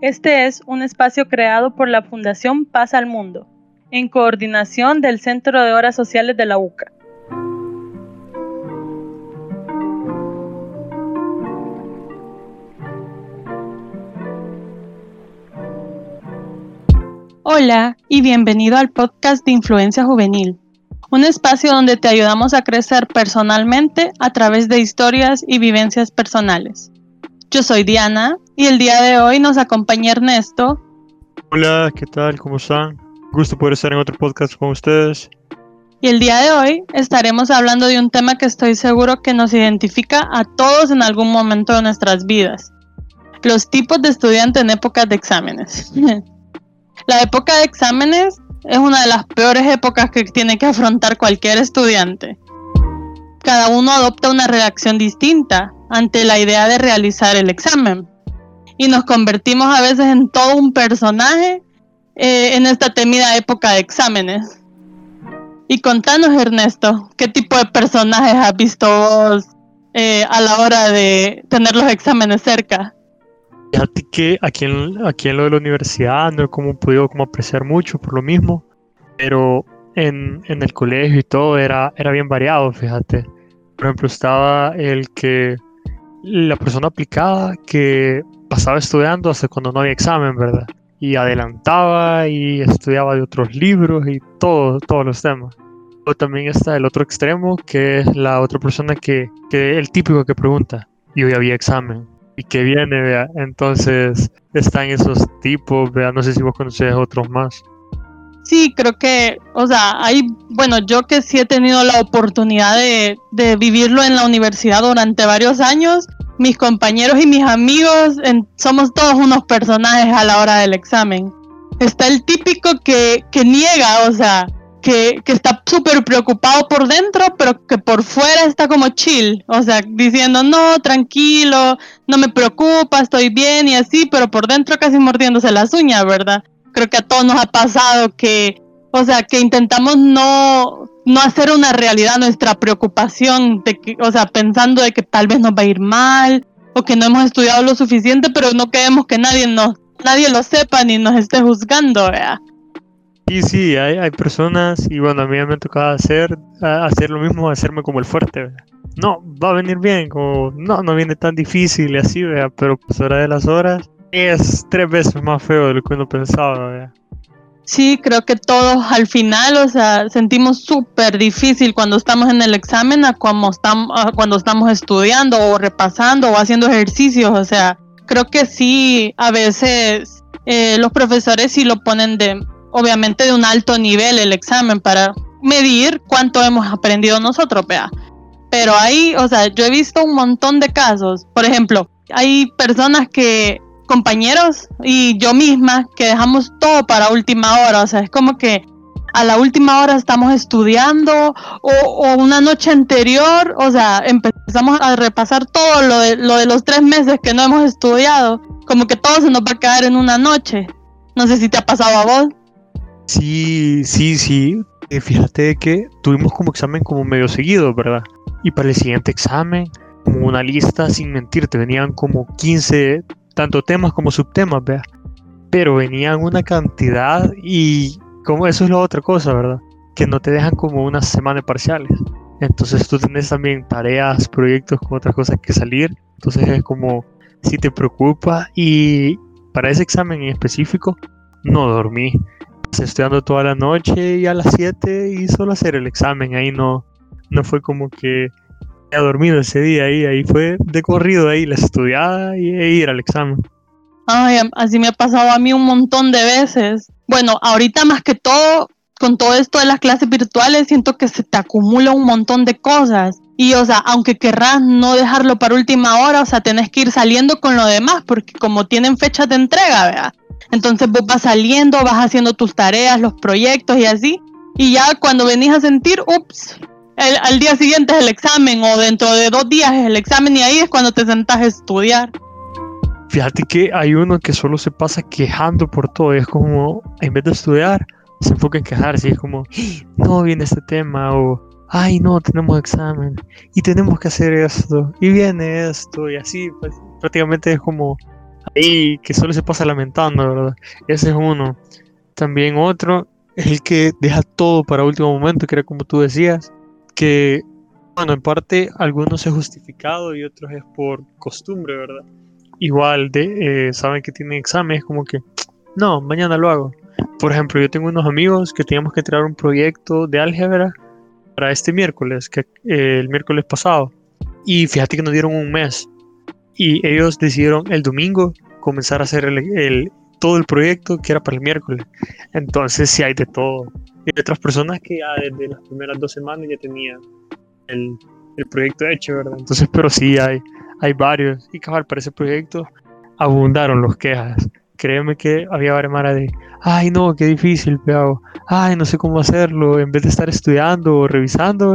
Este es un espacio creado por la Fundación Paz al Mundo, en coordinación del Centro de Horas Sociales de la UCA. Hola y bienvenido al podcast de Influencia Juvenil, un espacio donde te ayudamos a crecer personalmente a través de historias y vivencias personales. Yo soy Diana y el día de hoy nos acompaña Ernesto. Hola, ¿qué tal? ¿Cómo están? Gusto poder estar en otro podcast con ustedes. Y el día de hoy estaremos hablando de un tema que estoy seguro que nos identifica a todos en algún momento de nuestras vidas. Los tipos de estudiante en épocas de exámenes. La época de exámenes es una de las peores épocas que tiene que afrontar cualquier estudiante. Cada uno adopta una reacción distinta ante la idea de realizar el examen y nos convertimos a veces en todo un personaje eh, en esta temida época de exámenes. Y contanos, Ernesto, ¿qué tipo de personajes has visto vos eh, a la hora de tener los exámenes cerca? Fíjate que aquí en, lo de la universidad no he como podido como apreciar mucho por lo mismo, pero en, el colegio y todo era bien variado, fíjate. Por ejemplo, estaba el que, la persona aplicada que pasaba estudiando hasta cuando no había examen, ¿verdad? Y adelantaba y estudiaba de otros libros y todo, todos los temas. O también está el otro extremo, que es la otra persona que, que el típico que pregunta, y hoy había examen y que viene, vea. Entonces están esos tipos, vea. No sé si vos conocés otros más. Sí, creo que, o sea, hay, bueno, yo que sí he tenido la oportunidad de, de vivirlo en la universidad durante varios años, mis compañeros y mis amigos somos todos unos personajes a la hora del examen. Está el típico que, que niega, o sea, que, está súper preocupado por dentro, pero que por fuera está como chill, o sea, diciendo, no, tranquilo, no me preocupa, estoy bien y así, pero por dentro casi mordiéndose las uñas, ¿verdad? Creo que a todos nos ha pasado que, o sea, que intentamos no, no hacer una realidad nuestra preocupación, de que, o sea, pensando de que tal vez nos va a ir mal o que no hemos estudiado lo suficiente, pero no queremos que nadie nos, nadie lo sepa ni nos esté juzgando, ¿verdad? Sí, sí, hay, hay personas, y bueno, a mí me ha tocado hacer, hacer lo mismo, hacerme como el fuerte. No, va a venir bien, como no, no viene tan difícil y así, ¿vea? pero pues hora de las horas es tres veces más feo de lo que uno pensaba. Sí, creo que todos al final, o sea, sentimos súper difícil cuando estamos en el examen a cuando, estamos, cuando estamos estudiando o repasando o haciendo ejercicios, o sea, creo que sí, a veces eh, los profesores sí lo ponen de obviamente de un alto nivel el examen para medir cuánto hemos aprendido nosotros, vea. Pero ahí, o sea, yo he visto un montón de casos. Por ejemplo, hay personas que, compañeros y yo misma, que dejamos todo para última hora. O sea, es como que a la última hora estamos estudiando o, una noche anterior, o sea, empezamos a repasar todo lo de, lo de los tres meses que no hemos estudiado. Como que todo se nos va a caer en una noche. No sé si te ha pasado a vos. Sí, sí, sí. Eh, fíjate que tuvimos como examen como medio seguido, ¿verdad? Y para el siguiente examen, como una lista, sin mentirte, venían como 15, tanto temas como subtemas, ¿verdad? Pero venían una cantidad y como eso es la otra cosa, ¿verdad? Que no te dejan como una semana de parciales. Entonces tú tienes también tareas, proyectos con otras cosas que salir. Entonces es como si te preocupa y para ese examen en específico no dormí estudiando toda la noche y a las 7 y solo hacer el examen. Ahí no, no fue como que haya dormido ese día ahí, ahí fue de corrido ahí la estudiada y e ir al examen. Ay, así me ha pasado a mí un montón de veces. Bueno, ahorita más que todo, con todo esto de las clases virtuales, siento que se te acumula un montón de cosas. Y, o sea, aunque querrás no dejarlo para última hora, o sea, tenés que ir saliendo con lo demás, porque como tienen fechas de entrega, ¿verdad? Entonces vos vas saliendo, vas haciendo tus tareas, los proyectos y así. Y ya cuando venís a sentir, ups, al día siguiente es el examen o dentro de dos días es el examen y ahí es cuando te sentás a estudiar. Fíjate que hay uno que solo se pasa quejando por todo. Es como, en vez de estudiar, se enfoca en quejarse. Es como, no viene este tema o, ay, no, tenemos examen y tenemos que hacer esto y viene esto y así. Pues prácticamente es como ahí que solo se pasa lamentando, ¿verdad? Ese es uno. También otro el que deja todo para último momento, que era como tú decías, que, bueno, en parte algunos es justificado y otros es por costumbre, ¿verdad? Igual de, eh, saben que tienen exámenes, como que, no, mañana lo hago. Por ejemplo, yo tengo unos amigos que teníamos que traer un proyecto de álgebra para este miércoles, que eh, el miércoles pasado. Y fíjate que nos dieron un mes. Y ellos decidieron el domingo comenzar a hacer el, todo el proyecto que era para el miércoles. Entonces sí hay de todo. Y otras personas que ya desde las primeras dos semanas ya tenían el, el proyecto hecho, ¿verdad? Entonces, pero sí hay, hay varios. Y cabal, para ese proyecto abundaron los quejas. Créeme que había varias de, ay no, qué difícil, pero, ay, no sé cómo hacerlo. En vez de estar estudiando o revisando,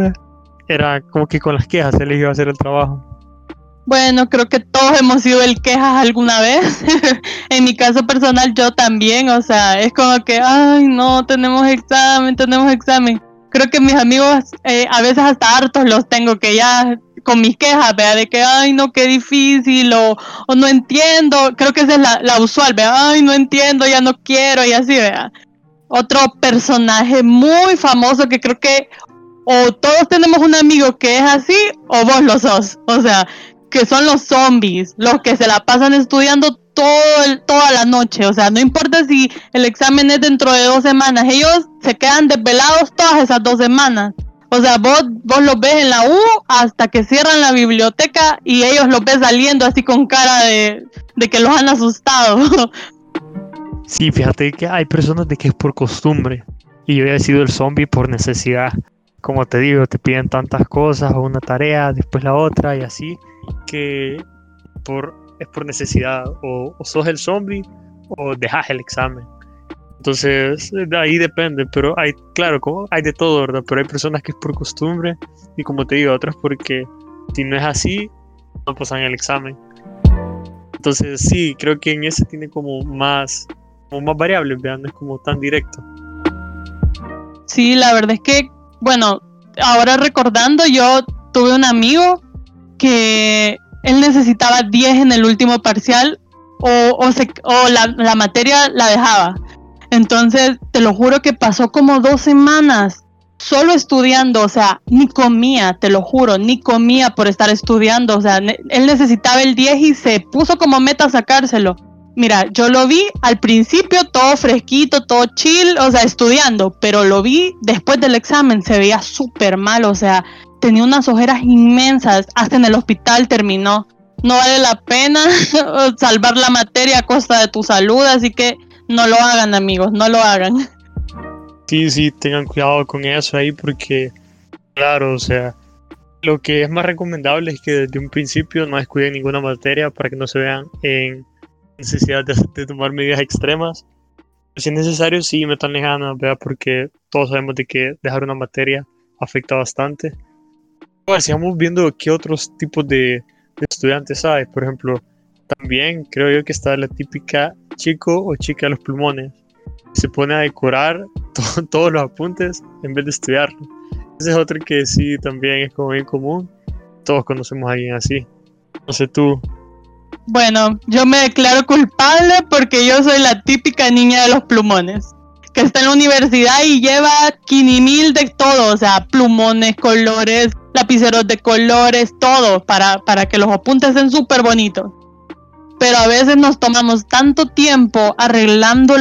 era como que con las quejas se les iba a hacer el trabajo. Bueno, creo que todos hemos sido el quejas alguna vez. en mi caso personal, yo también. O sea, es como que, ay, no, tenemos examen, tenemos examen. Creo que mis amigos, eh, a veces hasta hartos los tengo que ya con mis quejas, vea, de que, ay, no, qué difícil, o, o no entiendo. Creo que esa es la, la usual, vea, ay, no entiendo, ya no quiero, y así, vea. Otro personaje muy famoso que creo que o todos tenemos un amigo que es así, o vos lo sos. O sea, que son los zombies, los que se la pasan estudiando todo el, toda la noche. O sea, no importa si el examen es dentro de dos semanas, ellos se quedan desvelados todas esas dos semanas. O sea, vos, vos los ves en la U hasta que cierran la biblioteca y ellos los ves saliendo así con cara de, de que los han asustado. Sí, fíjate que hay personas de que es por costumbre y yo he sido el zombie por necesidad. Como te digo, te piden tantas cosas o una tarea, después la otra y así que por, es por necesidad, o, sos el zombie o dejas el examen. Entonces, de ahí depende, pero hay, claro, como hay de todo, ¿verdad? Pero hay personas que es por costumbre y como te digo, otras porque si no es así, no pasan el examen. Entonces, sí, creo que en ese tiene como más, como más variables, vean, no es como tan directo. Sí, la verdad es que, bueno, ahora recordando, yo tuve un amigo que él necesitaba 10 en el último parcial o, o, o la, la, materia la dejaba. Entonces, te lo juro que pasó como dos semanas solo estudiando, o sea, ni comía, te lo juro, ni comía por estar estudiando, o sea, él necesitaba el 10 y se puso como meta sacárselo. Mira, yo lo vi al principio todo fresquito, todo chill, o sea, estudiando, pero lo vi después del examen, se veía súper mal, o sea, tenía unas ojeras inmensas, hasta en el hospital terminó. No vale la pena salvar la materia a costa de tu salud, así que no lo hagan amigos, no lo hagan. Sí, sí, tengan cuidado con eso ahí porque, claro, o sea, lo que es más recomendable es que desde un principio no descuiden ninguna materia para que no se vean en necesidad de, tomar medidas extremas. Si es necesario, sí, metan ganas, ¿verdad? porque todos sabemos de que dejar una materia afecta bastante sigamos viendo qué otros tipos de, estudiantes hay. Por ejemplo, también creo yo que está la típica chico o chica de los pulmones. Se pone a decorar todos los apuntes en vez de estudiarlo. Ese es otro que sí también es como bien común. Todos conocemos a alguien así. No sé tú. Bueno, yo me declaro culpable porque yo soy la típica niña de los plumones que está en la universidad y lleva quinimil de todo, o sea, plumones, colores, lapiceros de colores, todo, para, para que los apuntes sean súper bonitos. Pero a veces nos tomamos tanto tiempo arreglando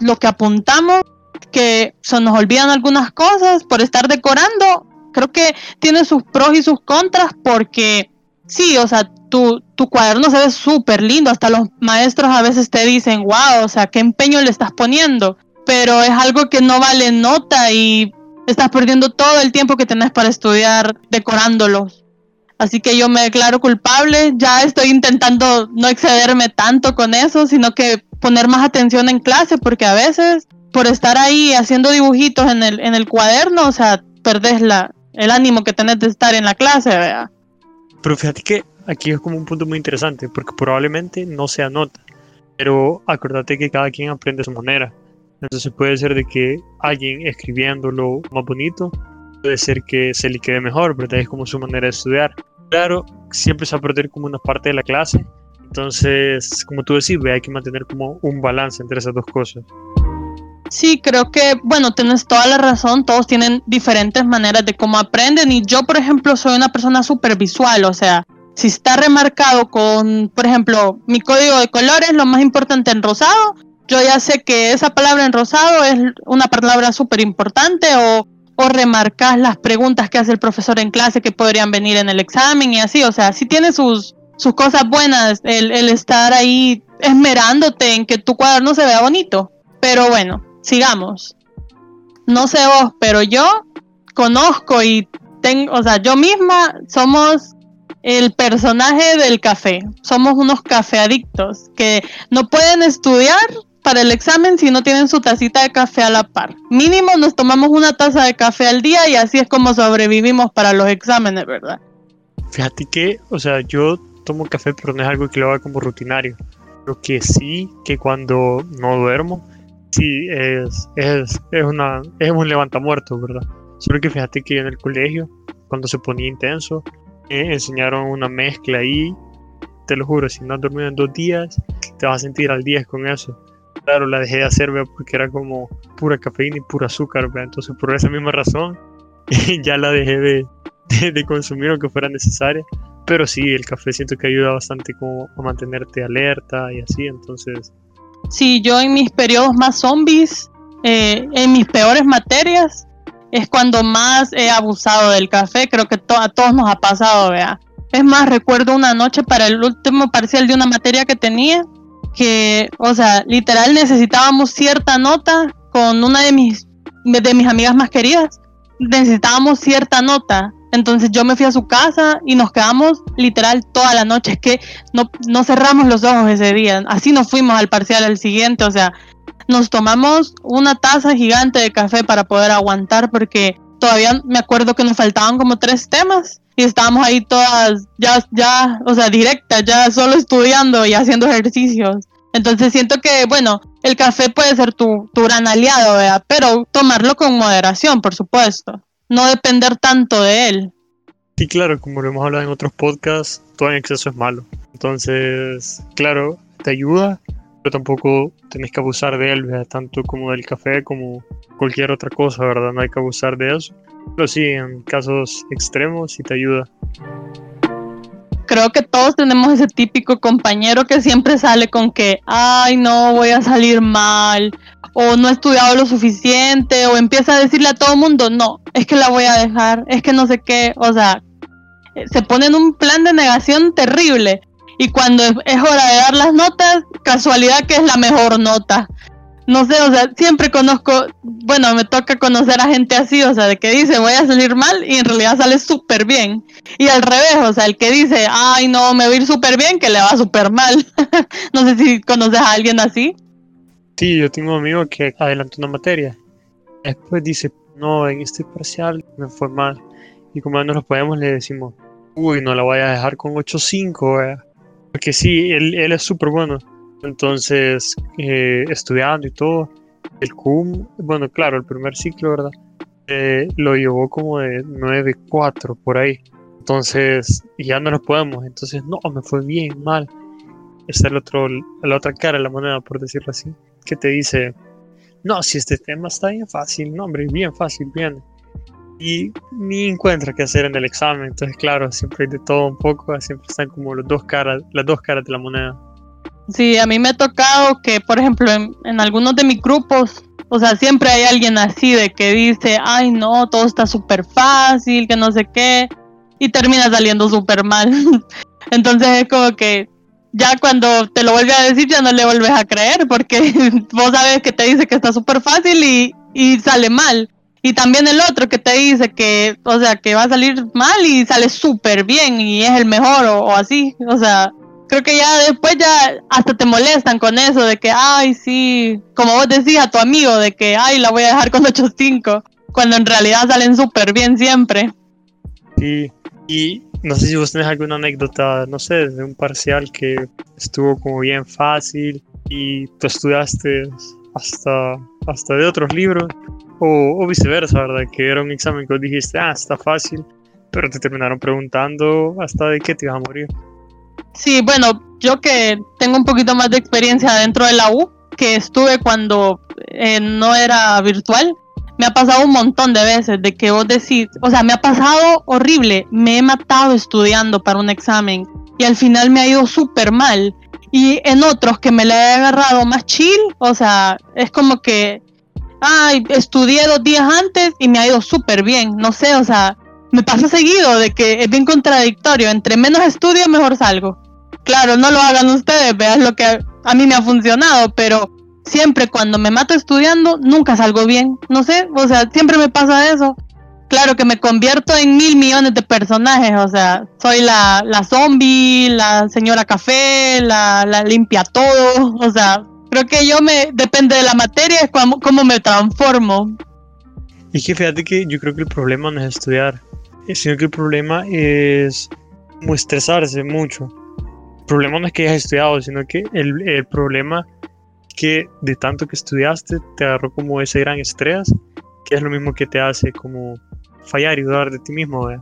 lo que apuntamos que se nos olvidan algunas cosas por estar decorando. Creo que tiene sus pros y sus contras porque sí, o sea, tu, tu cuaderno se ve súper lindo. Hasta los maestros a veces te dicen, wow, o sea, qué empeño le estás poniendo pero es algo que no vale nota y estás perdiendo todo el tiempo que tenés para estudiar decorándolos. Así que yo me declaro culpable, ya estoy intentando no excederme tanto con eso, sino que poner más atención en clase, porque a veces por estar ahí haciendo dibujitos en el, en el cuaderno, o sea, perdés la, el ánimo que tenés de estar en la clase, ¿verdad? Pero fíjate que aquí es como un punto muy interesante, porque probablemente no se anota, pero acordate que cada quien aprende a su manera. Entonces puede ser de que alguien escribiéndolo más bonito, puede ser que se le quede mejor, ¿verdad? Es como su manera de estudiar. Claro, siempre se va a perder como una parte de la clase, Entonces, como tú decís, hay que mantener como un balance entre esas dos cosas. Sí, creo que, bueno, tienes toda la razón, todos tienen diferentes maneras de cómo aprenden y yo, por ejemplo, soy una persona súper visual, o sea, si está remarcado con, por ejemplo, mi código de colores, lo más importante en rosado, yo ya sé que esa palabra en rosado es una palabra súper importante o, o remarcas las preguntas que hace el profesor en clase que podrían venir en el examen y así, o sea, si tiene sus, sus cosas buenas el estar ahí esmerándote en que tu cuaderno se vea bonito, pero bueno, sigamos. No sé vos, pero yo conozco y tengo, o sea, yo misma somos el personaje del café. Somos unos café adictos que no pueden estudiar para el examen si no tienen su tacita de café a la par. Mínimo nos tomamos una taza de café al día y así es como sobrevivimos para los exámenes, ¿verdad? Fíjate que, o sea, yo tomo café, pero no es algo que lo haga como rutinario. Lo que sí, que cuando no duermo, sí es, es, es, una, es un levantamuerto, ¿verdad? Solo que fíjate que en el colegio, cuando se ponía intenso, enseñaron una mezcla ahí. Te lo juro, si no has dormido en dos días, te vas a sentir al 10 con eso. Claro, la dejé de hacer porque era como pura cafeína y pura azúcar. Entonces, por esa misma razón, ya la dejé de, de, consumir aunque fuera necesaria. Pero sí, el café siento que ayuda bastante como a mantenerte alerta y así. Entonces, Sí, yo en mis periodos más zombies, eh, en mis peores materias, es cuando más he abusado del café. Creo que a todos nos ha pasado, vea. Es más, recuerdo una noche para el último parcial de una materia que tenía, que, o sea, literal necesitábamos cierta nota con una de mis, de mis amigas más queridas. Necesitábamos cierta nota entonces yo me fui a su casa y nos quedamos literal toda la noche. Es que no, no cerramos los ojos ese día. Así nos fuimos al parcial al siguiente. O sea, nos tomamos una taza gigante de café para poder aguantar porque todavía me acuerdo que nos faltaban como tres temas y estábamos ahí todas ya, ya, o sea, directas, ya solo estudiando y haciendo ejercicios. Entonces siento que, bueno, el café puede ser tu, tu gran aliado, ¿verdad? pero tomarlo con moderación, por supuesto no depender tanto de él. Sí, claro, como lo hemos hablado en otros podcasts, todo en exceso es malo. Entonces, claro, te ayuda, pero tampoco tenés que abusar de él, tanto como del café como cualquier otra cosa, ¿verdad? No hay que abusar de eso. Pero sí, en casos extremos sí te ayuda. Creo que todos tenemos ese típico compañero que siempre sale con que, ay, no, voy a salir mal, o no he estudiado lo suficiente, o empieza a decirle a todo el mundo, no, es que la voy a dejar, es que no sé qué, o sea, se pone en un plan de negación terrible. Y cuando es, hora de dar las notas, casualidad que es la mejor nota. No sé, o sea, siempre conozco, bueno, me toca conocer a gente así, o sea, de que dice voy a salir mal y en realidad sale súper bien. Y al revés, o sea, el que dice, ay no, me va a ir súper bien, que le va súper mal. no sé si conoces a alguien así. Sí, yo tengo un amigo que adelantó una materia. Después dice, no, en este parcial me fue mal. Y como no lo podemos, le decimos, uy, no la voy a dejar con 8.5, porque sí, él, él es súper bueno. Entonces, eh, estudiando y todo, el CUM, bueno, claro, el primer ciclo, ¿verdad? Eh, lo llevó como de 9.4 por ahí. Entonces, ya no lo podemos. Entonces, no, me fue bien, mal. Está el otro, la otra cara de la moneda, por decirlo así que te dice, no, si este tema está bien fácil, no, hombre, bien fácil, bien. Y ni encuentra qué hacer en el examen, entonces claro, siempre hay de todo un poco, siempre están como los dos caras, las dos caras de la moneda. Sí, a mí me ha tocado que, por ejemplo, en, algunos de mis grupos, o sea, siempre hay alguien así de que dice, ay no, todo está súper fácil, que no sé qué, y termina saliendo súper mal. Entonces es como que ya cuando te lo vuelve a decir ya no le vuelves a creer porque vos sabes que te dice que está súper fácil y, y, sale mal. Y también el otro que te dice que, o sea, que va a salir mal y sale súper bien y es el mejor o, así. O sea, creo que ya después ya hasta te molestan con eso de que, ay, sí, como vos decías a tu amigo, de que, ay, la voy a dejar con 8.5, cuando en realidad salen súper bien siempre. Sí, y no sé si vos tenés alguna anécdota, no sé, de un parcial que estuvo como bien fácil y tú estudiaste hasta, hasta de otros libros, o, viceversa, ¿verdad? Que era un examen que dijiste, ah, está fácil, pero te terminaron preguntando hasta de qué te ibas a morir. Sí, bueno, yo que tengo un poquito más de experiencia dentro de la U, que estuve cuando eh, no era virtual, me ha pasado un montón de veces de que vos decís, o sea, me ha pasado horrible, me he matado estudiando para un examen y al final me ha ido súper mal. Y en otros que me la he agarrado más chill, o sea, es como que, ay, estudié dos días antes y me ha ido súper bien, no sé, o sea, me pasa seguido de que es bien contradictorio, entre menos estudio mejor salgo. Claro, no lo hagan ustedes, vean lo que a mí me ha funcionado, pero siempre cuando me mato estudiando, nunca salgo bien. No sé, o sea, siempre me pasa eso. Claro que me convierto en mil millones de personajes, o sea, soy la, la zombie, la señora café, la, la limpia todo, o sea, creo que yo me, depende de la materia, es como, cómo me transformo. Y que fíjate que yo creo que el problema no es estudiar, sino que el problema es como estresarse mucho. El problema no es que hayas estudiado, sino que el, el problema que de tanto que estudiaste te agarró como ese gran estrés, que es lo mismo que te hace como fallar y dudar de ti mismo. ¿ve?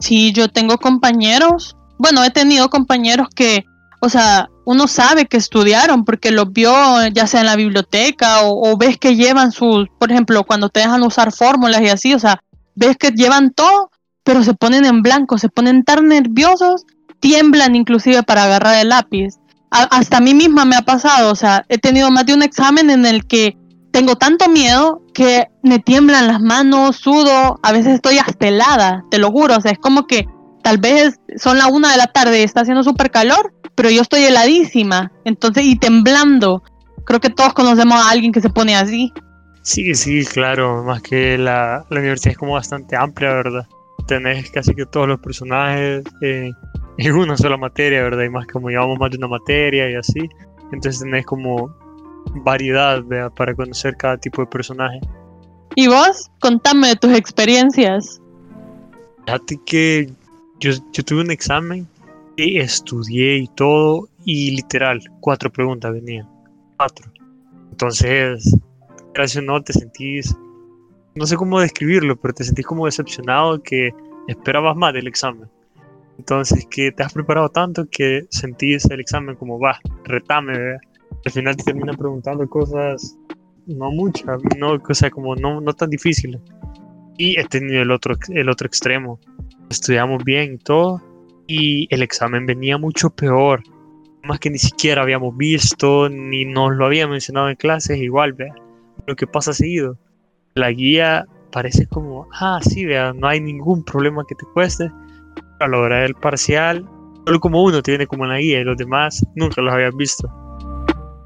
Sí, yo tengo compañeros, bueno, he tenido compañeros que, o sea, uno sabe que estudiaron porque los vio ya sea en la biblioteca o, ves que llevan sus, por ejemplo, cuando te dejan usar fórmulas y así, o sea, ves que llevan todo, pero se ponen en blanco, se ponen tan nerviosos, tiemblan inclusive para agarrar el lápiz. Hasta a mí misma me ha pasado, o sea, he tenido más de un examen en el que tengo tanto miedo que me tiemblan las manos, sudo, a veces estoy hasta helada, te lo juro, o sea, es como que tal vez son la una de la tarde y está haciendo súper calor, pero yo estoy heladísima, entonces, y temblando. Creo que todos conocemos a alguien que se pone así. Sí, sí, claro, más que la, la universidad es como bastante amplia, ¿verdad? Tenés casi que todos los personajes, eh, en una sola materia, ¿verdad? Y más como llevamos más de una materia y así. Entonces tenés como variedad ¿verdad? para conocer cada tipo de personaje. ¿Y vos? Contame de tus experiencias. Fíjate que yo, yo tuve un examen y estudié y todo y literal, cuatro preguntas venían. Cuatro. Entonces, gracias no te sentís, no sé cómo describirlo, pero te sentís como decepcionado que esperabas más del examen. Entonces, que te has preparado tanto que sentís el examen como, va, retame, Al final te terminan preguntando cosas, no muchas, no, cosas como no, no tan difíciles. Y he tenido el otro, el otro extremo. Estudiamos bien todo, y el examen venía mucho peor. Más que ni siquiera habíamos visto, ni nos lo había mencionado en clases, igual, vea. Lo que pasa seguido. La guía parece como, ah, sí, vea, no hay ningún problema que te cueste a la hora del parcial, solo como uno tiene como una guía y los demás nunca los habían visto.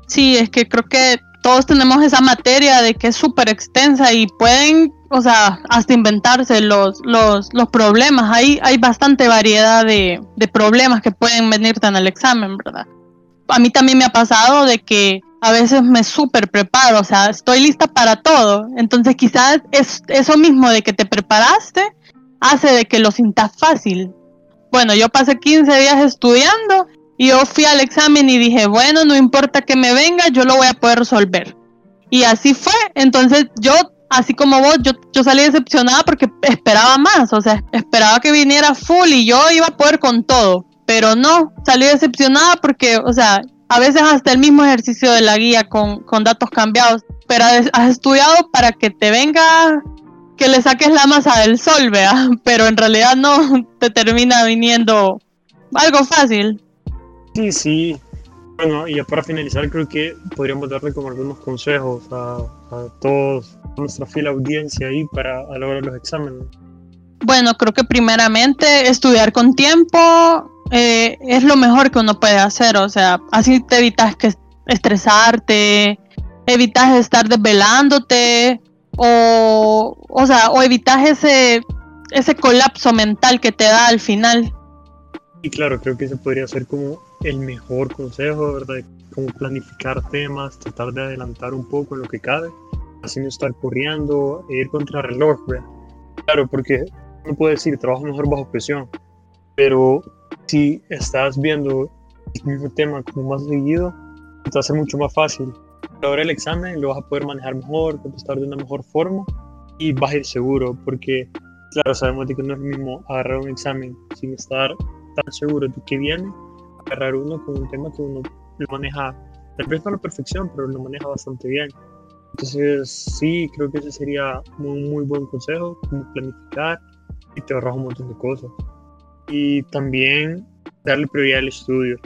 Sí, es que creo que todos tenemos esa materia de que es súper extensa y pueden, o sea, hasta inventarse los, los, los problemas. Hay, hay bastante variedad de, de problemas que pueden venirte en el examen, ¿verdad? A mí también me ha pasado de que a veces me súper preparo, o sea, estoy lista para todo. Entonces quizás es eso mismo de que te preparaste hace de que lo sientas fácil bueno, yo pasé 15 días estudiando y yo fui al examen y dije, bueno, no importa que me venga, yo lo voy a poder resolver. Y así fue. Entonces yo, así como vos, yo, salí decepcionada porque esperaba más, o sea, esperaba que viniera full y yo iba a poder con todo. Pero no, salí decepcionada porque, o sea, a veces hasta el mismo ejercicio de la guía con, datos cambiados, pero has estudiado para que te venga que le saques la masa del sol, vea, pero en realidad no te termina viniendo algo fácil. Sí, sí. Bueno, y para finalizar, creo que podríamos darle como algunos consejos a, todos, nuestra fiel audiencia ahí para lograr los exámenes. Bueno, creo que primeramente estudiar con tiempo eh, es lo mejor que uno puede hacer, o sea, así te evitas que estresarte, evitas estar desvelándote, o, o sea, o evitas ese, ese colapso mental que te da al final. Y claro, creo que ese podría ser como el mejor consejo, ¿verdad? Como planificar temas, tratar de adelantar un poco en lo que cabe, no estar corriendo, e ir contra el reloj, ¿verdad? Claro, porque uno puede decir, trabajo mejor bajo presión, pero si estás viendo el mismo tema como más seguido, te va a ser mucho más fácil ahora el examen lo vas a poder manejar mejor, contestar de una mejor forma y vas a ir seguro, porque claro, sabemos de que no es lo mismo agarrar un examen sin estar tan seguro de que viene, agarrar uno con un tema que uno lo maneja, tal vez no a la perfección, pero lo maneja bastante bien. Entonces, sí, creo que ese sería un muy buen consejo, como planificar y te ahorras un montón de cosas. Y también darle prioridad al estudio.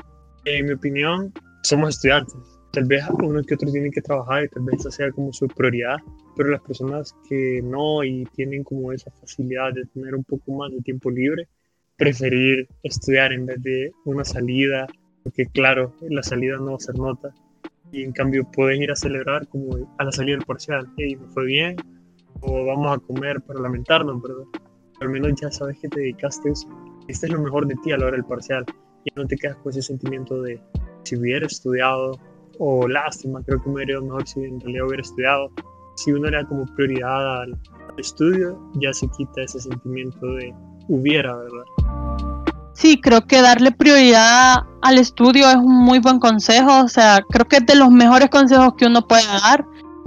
En mi opinión, somos estudiantes. Tal vez uno que otro tiene que trabajar y tal vez esa sea como su prioridad, pero las personas que no y tienen como esa facilidad de tener un poco más de tiempo libre, preferir estudiar en vez de una salida, porque claro, la salida no va a ser nota, y en cambio puedes ir a celebrar como a la salida del parcial, hey, me fue bien, o vamos a comer para lamentarnos, ¿verdad? Al menos ya sabes que te dedicaste eso. Este es lo mejor de ti a la hora del parcial. Y no te quedas con ese sentimiento de si hubiera estudiado, o lástima, creo que me hubiera ido mejor si en realidad hubiera estudiado. Si uno era como prioridad al, al estudio, ya se quita ese sentimiento de hubiera, ¿verdad? Sí, creo que darle prioridad al estudio es un muy buen consejo, o sea, creo que es de los mejores consejos que uno puede dar.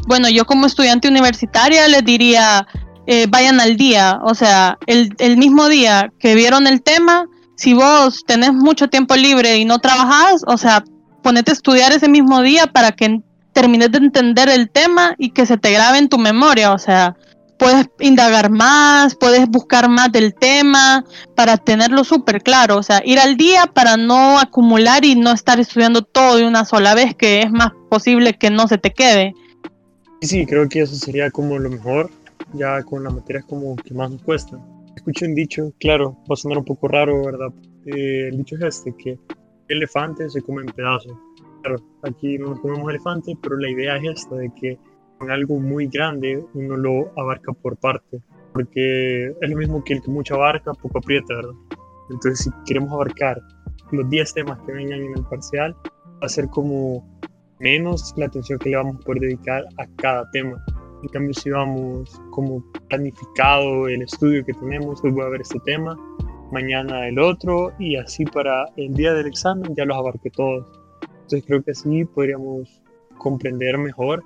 Bueno, yo como estudiante universitaria les diría, eh, vayan al día, o sea, el, el mismo día que vieron el tema, si vos tenés mucho tiempo libre y no trabajás, o sea, ponete a estudiar ese mismo día para que termines de entender el tema y que se te grabe en tu memoria, o sea, puedes indagar más, puedes buscar más del tema para tenerlo súper claro, o sea, ir al día para no acumular y no estar estudiando todo de una sola vez, que es más posible que no se te quede. Sí, creo que eso sería como lo mejor, ya con las materias como que más nos cuesta. Escucho un dicho, claro, va a sonar un poco raro, ¿verdad? Eh, el dicho es este, que elefante se come en pedazos. Claro, aquí no nos comemos elefantes, pero la idea es esta, de que con algo muy grande uno lo abarca por parte, porque es lo mismo que el que mucho abarca, poco aprieta, ¿verdad? Entonces, si queremos abarcar los 10 temas que vengan en el parcial, va a ser como menos la atención que le vamos a poder dedicar a cada tema. En cambio, si vamos como planificado el estudio que tenemos, hoy voy a ver este tema, mañana el otro, y así para el día del examen ya los abarqué todos. Entonces creo que así podríamos comprender mejor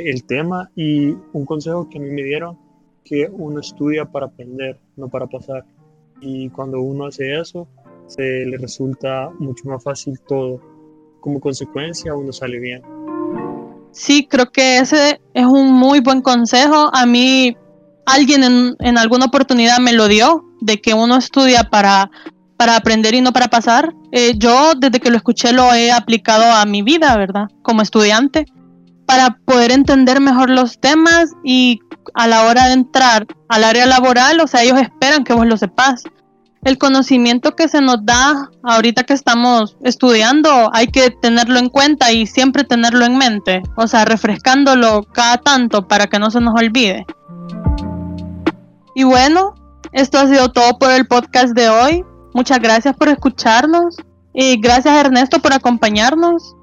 el tema y un consejo que a mí me dieron, que uno estudia para aprender, no para pasar. Y cuando uno hace eso, se le resulta mucho más fácil todo. Como consecuencia, uno sale bien. Sí, creo que ese es un muy buen consejo. A mí alguien en, alguna oportunidad me lo dio, de que uno estudia para, para aprender y no para pasar. Eh, yo desde que lo escuché lo he aplicado a mi vida, ¿verdad? Como estudiante para poder entender mejor los temas y a la hora de entrar al área laboral, o sea, ellos esperan que vos lo sepas. El conocimiento que se nos da ahorita que estamos estudiando hay que tenerlo en cuenta y siempre tenerlo en mente, o sea, refrescándolo cada tanto para que no se nos olvide. Y bueno, esto ha sido todo por el podcast de hoy. Muchas gracias por escucharnos y gracias Ernesto por acompañarnos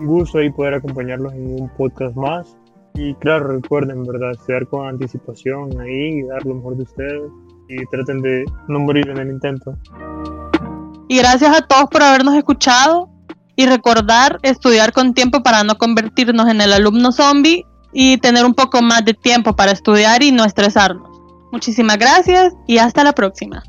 gusto ahí poder acompañarlos en un podcast más. Y claro, recuerden, ¿verdad? Estudiar con anticipación ahí, dar lo mejor de ustedes y traten de no morir en el intento. Y gracias a todos por habernos escuchado y recordar estudiar con tiempo para no convertirnos en el alumno zombie y tener un poco más de tiempo para estudiar y no estresarnos. Muchísimas gracias y hasta la próxima.